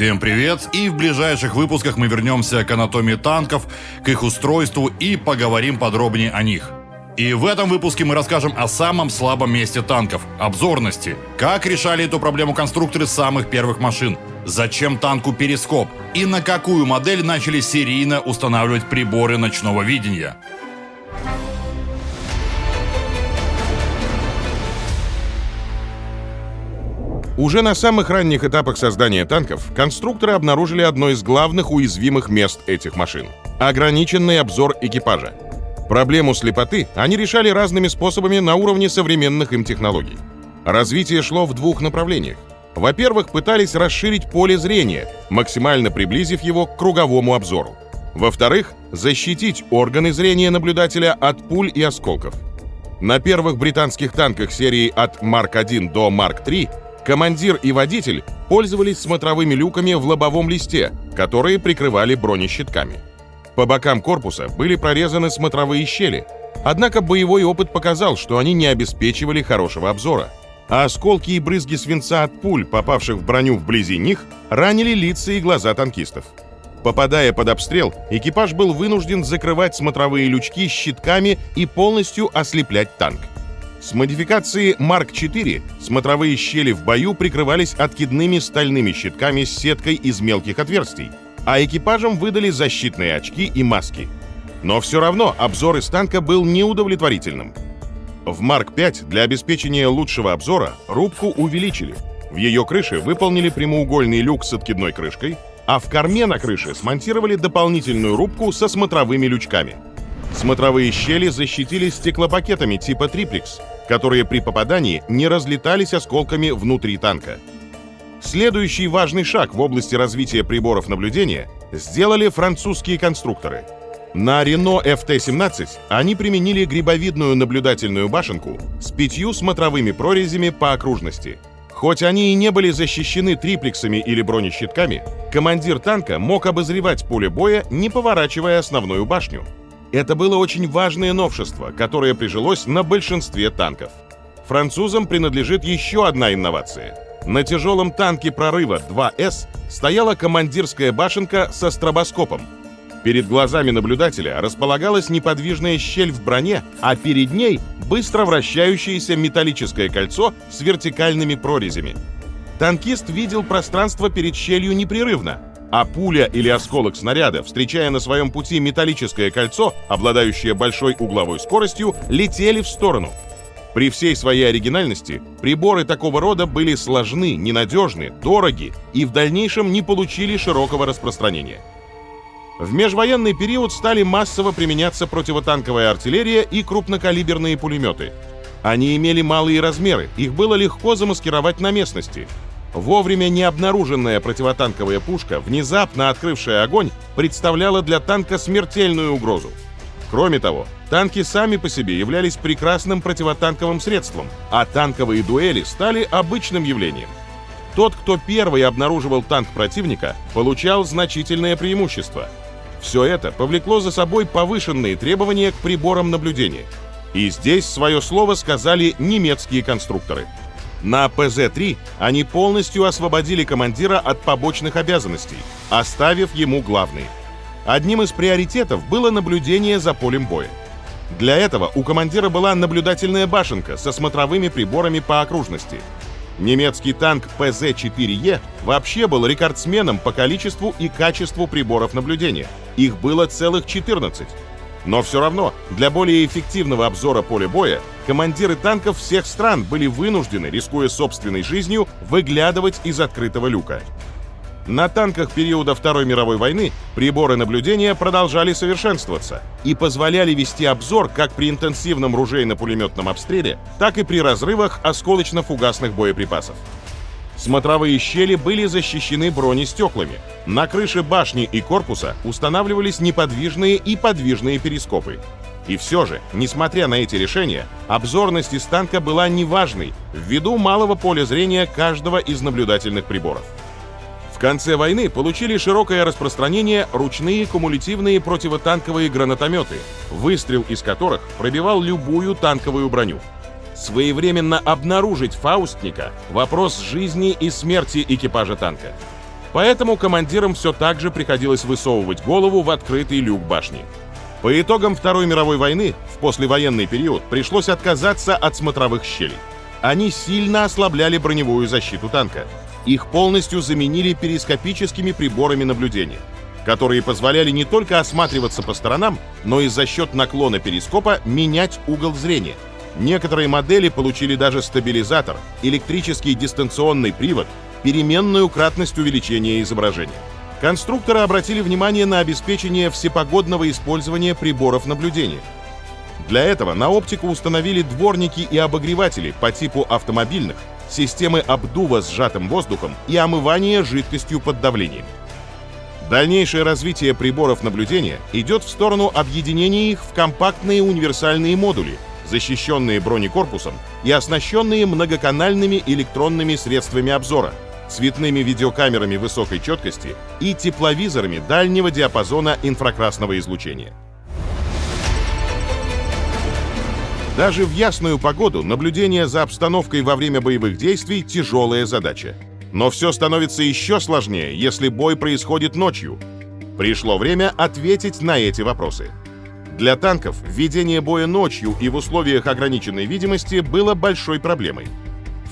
Всем привет! И в ближайших выпусках мы вернемся к анатомии танков, к их устройству и поговорим подробнее о них. И в этом выпуске мы расскажем о самом слабом месте танков – обзорности. Как решали эту проблему конструкторы самых первых машин? Зачем танку перископ? И на какую модель начали серийно устанавливать приборы ночного видения? Уже на самых ранних этапах создания танков конструкторы обнаружили одно из главных уязвимых мест этих машин – ограниченный обзор экипажа. Проблему слепоты они решали разными способами на уровне современных им технологий. Развитие шло в двух направлениях. Во-первых, пытались расширить поле зрения, максимально приблизив его к круговому обзору. Во-вторых, защитить органы зрения наблюдателя от пуль и осколков. На первых британских танках серии от Марк 1 до Марк 3 Командир и водитель пользовались смотровыми люками в лобовом листе, которые прикрывали бронещитками. По бокам корпуса были прорезаны смотровые щели, однако боевой опыт показал, что они не обеспечивали хорошего обзора. А осколки и брызги свинца от пуль, попавших в броню вблизи них, ранили лица и глаза танкистов. Попадая под обстрел, экипаж был вынужден закрывать смотровые лючки щитками и полностью ослеплять танк. С модификации Марк 4 смотровые щели в бою прикрывались откидными стальными щитками с сеткой из мелких отверстий, а экипажам выдали защитные очки и маски. Но все равно обзор из танка был неудовлетворительным. В Марк 5 для обеспечения лучшего обзора рубку увеличили. В ее крыше выполнили прямоугольный люк с откидной крышкой, а в корме на крыше смонтировали дополнительную рубку со смотровыми лючками – Смотровые щели защитили стеклопакетами типа триплекс, которые при попадании не разлетались осколками внутри танка. Следующий важный шаг в области развития приборов наблюдения сделали французские конструкторы. На Renault FT-17 они применили грибовидную наблюдательную башенку с пятью смотровыми прорезями по окружности. Хоть они и не были защищены триплексами или бронещитками, командир танка мог обозревать поле боя, не поворачивая основную башню – это было очень важное новшество, которое прижилось на большинстве танков. Французам принадлежит еще одна инновация. На тяжелом танке прорыва 2С стояла командирская башенка со стробоскопом. Перед глазами наблюдателя располагалась неподвижная щель в броне, а перед ней быстро вращающееся металлическое кольцо с вертикальными прорезями. Танкист видел пространство перед щелью непрерывно, а пуля или осколок снаряда, встречая на своем пути металлическое кольцо, обладающее большой угловой скоростью, летели в сторону. При всей своей оригинальности приборы такого рода были сложны, ненадежны, дороги и в дальнейшем не получили широкого распространения. В межвоенный период стали массово применяться противотанковая артиллерия и крупнокалиберные пулеметы. Они имели малые размеры, их было легко замаскировать на местности – Вовремя необнаруженная противотанковая пушка, внезапно открывшая огонь, представляла для танка смертельную угрозу. Кроме того, танки сами по себе являлись прекрасным противотанковым средством, а танковые дуэли стали обычным явлением. Тот, кто первый обнаруживал танк противника, получал значительное преимущество. Все это повлекло за собой повышенные требования к приборам наблюдения. И здесь свое слово сказали немецкие конструкторы – на ПЗ-3 они полностью освободили командира от побочных обязанностей, оставив ему главные. Одним из приоритетов было наблюдение за полем боя. Для этого у командира была наблюдательная башенка со смотровыми приборами по окружности. Немецкий танк ПЗ-4Е вообще был рекордсменом по количеству и качеству приборов наблюдения. Их было целых 14. Но все равно, для более эффективного обзора поля боя, командиры танков всех стран были вынуждены, рискуя собственной жизнью, выглядывать из открытого люка. На танках периода Второй мировой войны приборы наблюдения продолжали совершенствоваться и позволяли вести обзор как при интенсивном ружейно-пулеметном обстреле, так и при разрывах осколочно-фугасных боеприпасов. Смотровые щели были защищены бронестеклами. На крыше башни и корпуса устанавливались неподвижные и подвижные перископы. И все же, несмотря на эти решения, обзорность из танка была неважной ввиду малого поля зрения каждого из наблюдательных приборов. В конце войны получили широкое распространение ручные кумулятивные противотанковые гранатометы, выстрел из которых пробивал любую танковую броню своевременно обнаружить фаустника – вопрос жизни и смерти экипажа танка. Поэтому командирам все так же приходилось высовывать голову в открытый люк башни. По итогам Второй мировой войны в послевоенный период пришлось отказаться от смотровых щелей. Они сильно ослабляли броневую защиту танка. Их полностью заменили перископическими приборами наблюдения, которые позволяли не только осматриваться по сторонам, но и за счет наклона перископа менять угол зрения. Некоторые модели получили даже стабилизатор, электрический дистанционный привод, переменную кратность увеличения изображения. Конструкторы обратили внимание на обеспечение всепогодного использования приборов наблюдения. Для этого на оптику установили дворники и обогреватели по типу автомобильных, системы обдува сжатым воздухом и омывания жидкостью под давлением. Дальнейшее развитие приборов наблюдения идет в сторону объединения их в компактные универсальные модули, защищенные бронекорпусом и оснащенные многоканальными электронными средствами обзора, цветными видеокамерами высокой четкости и тепловизорами дальнего диапазона инфракрасного излучения. Даже в ясную погоду наблюдение за обстановкой во время боевых действий – тяжелая задача. Но все становится еще сложнее, если бой происходит ночью. Пришло время ответить на эти вопросы. Для танков ведение боя ночью и в условиях ограниченной видимости было большой проблемой.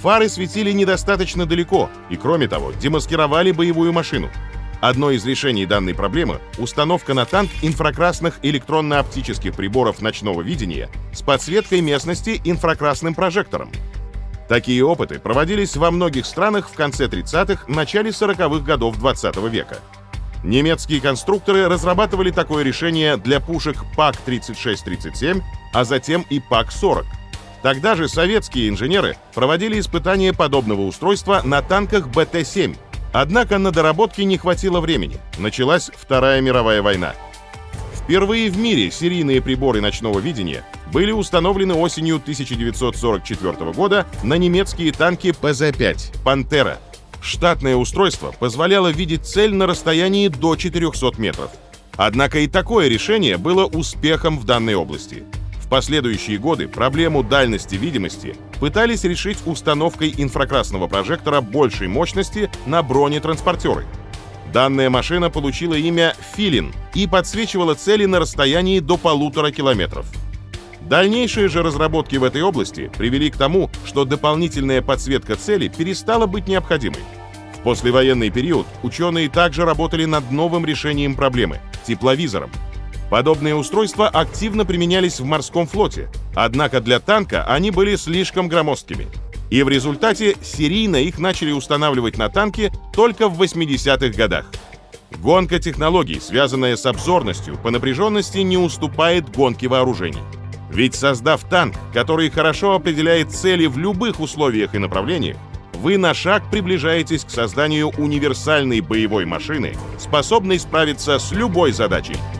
Фары светили недостаточно далеко и, кроме того, демаскировали боевую машину – Одно из решений данной проблемы — установка на танк инфракрасных электронно-оптических приборов ночного видения с подсветкой местности инфракрасным прожектором. Такие опыты проводились во многих странах в конце 30-х, начале 40-х годов 20 -го века. Немецкие конструкторы разрабатывали такое решение для пушек ПАК-36-37, а затем и ПАК-40. Тогда же советские инженеры проводили испытания подобного устройства на танках БТ-7, Однако на доработки не хватило времени. Началась Вторая мировая война. Впервые в мире серийные приборы ночного видения были установлены осенью 1944 года на немецкие танки ПЗ-5 «Пантера». Штатное устройство позволяло видеть цель на расстоянии до 400 метров. Однако и такое решение было успехом в данной области – в последующие годы проблему дальности видимости пытались решить установкой инфракрасного прожектора большей мощности на бронетранспортеры. Данная машина получила имя «Филин» и подсвечивала цели на расстоянии до полутора километров. Дальнейшие же разработки в этой области привели к тому, что дополнительная подсветка цели перестала быть необходимой. В послевоенный период ученые также работали над новым решением проблемы – тепловизором – Подобные устройства активно применялись в морском флоте, однако для танка они были слишком громоздкими. И в результате серийно их начали устанавливать на танки только в 80-х годах. Гонка технологий, связанная с обзорностью, по напряженности не уступает гонке вооружений. Ведь создав танк, который хорошо определяет цели в любых условиях и направлениях, вы на шаг приближаетесь к созданию универсальной боевой машины, способной справиться с любой задачей –